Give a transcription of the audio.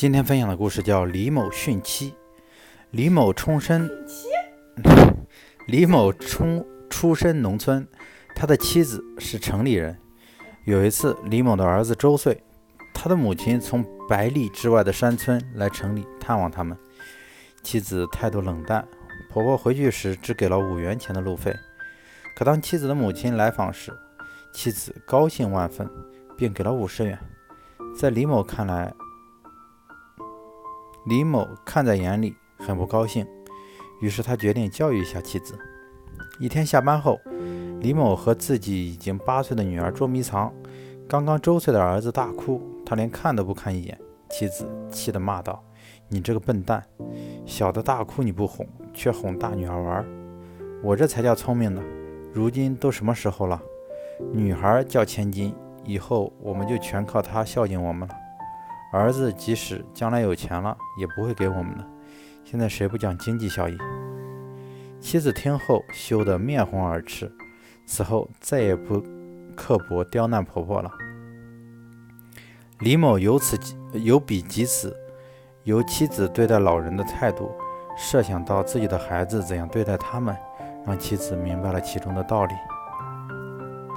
今天分享的故事叫李某殉妻。李某出身，李某出出身农村，他的妻子是城里人。有一次，李某的儿子周岁，他的母亲从百里之外的山村来城里探望他们，妻子态度冷淡，婆婆回去时只给了五元钱的路费。可当妻子的母亲来访时，妻子高兴万分，并给了五十元。在李某看来，李某看在眼里，很不高兴，于是他决定教育一下妻子。一天下班后，李某和自己已经八岁的女儿捉迷藏，刚刚周岁的儿子大哭，他连看都不看一眼。妻子气得骂道：“你这个笨蛋，小的大哭你不哄，却哄大女儿玩，我这才叫聪明呢！如今都什么时候了？女孩叫千金，以后我们就全靠她孝敬我们了。”儿子即使将来有钱了，也不会给我们的。现在谁不讲经济效益？妻子听后羞得面红耳赤，此后再也不刻薄刁难婆婆了。李某由此由彼及此，由妻子对待老人的态度，设想到自己的孩子怎样对待他们，让妻子明白了其中的道理。